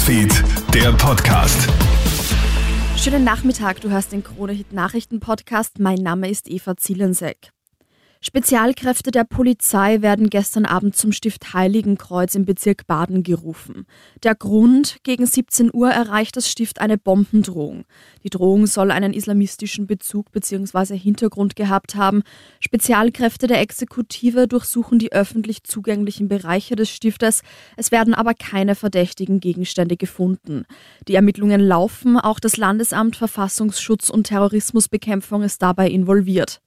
Newsfeed, der Podcast. Schönen Nachmittag, du hörst den Krone-Hit Nachrichten-Podcast. Mein Name ist Eva Zielensek. Spezialkräfte der Polizei werden gestern Abend zum Stift Heiligenkreuz im Bezirk Baden gerufen. Der Grund, gegen 17 Uhr erreicht das Stift eine Bombendrohung. Die Drohung soll einen islamistischen Bezug bzw. Hintergrund gehabt haben. Spezialkräfte der Exekutive durchsuchen die öffentlich zugänglichen Bereiche des Stiftes. Es werden aber keine verdächtigen Gegenstände gefunden. Die Ermittlungen laufen, auch das Landesamt Verfassungsschutz und Terrorismusbekämpfung ist dabei involviert.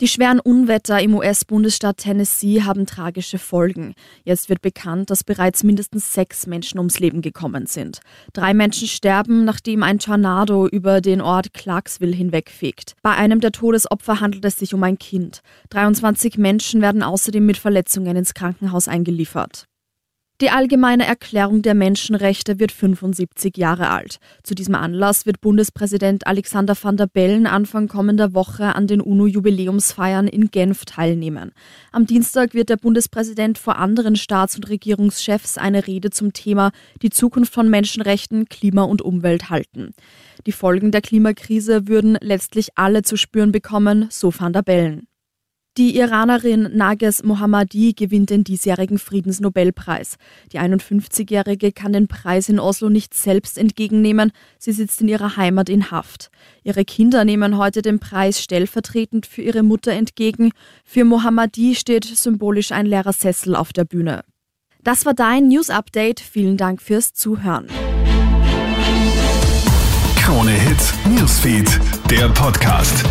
Die schweren Unwetter im US-Bundesstaat Tennessee haben tragische Folgen. Jetzt wird bekannt, dass bereits mindestens sechs Menschen ums Leben gekommen sind. Drei Menschen sterben, nachdem ein Tornado über den Ort Clarksville hinwegfegt. Bei einem der Todesopfer handelt es sich um ein Kind. 23 Menschen werden außerdem mit Verletzungen ins Krankenhaus eingeliefert. Die Allgemeine Erklärung der Menschenrechte wird 75 Jahre alt. Zu diesem Anlass wird Bundespräsident Alexander van der Bellen Anfang kommender Woche an den UNO-Jubiläumsfeiern in Genf teilnehmen. Am Dienstag wird der Bundespräsident vor anderen Staats- und Regierungschefs eine Rede zum Thema die Zukunft von Menschenrechten, Klima und Umwelt halten. Die Folgen der Klimakrise würden letztlich alle zu spüren bekommen, so van der Bellen. Die Iranerin Nages Mohammadi gewinnt den diesjährigen Friedensnobelpreis. Die 51-Jährige kann den Preis in Oslo nicht selbst entgegennehmen. Sie sitzt in ihrer Heimat in Haft. Ihre Kinder nehmen heute den Preis stellvertretend für ihre Mutter entgegen. Für Mohammadi steht symbolisch ein leerer Sessel auf der Bühne. Das war dein News Update. Vielen Dank fürs Zuhören. Krone Hits, Newsfeed, der Podcast.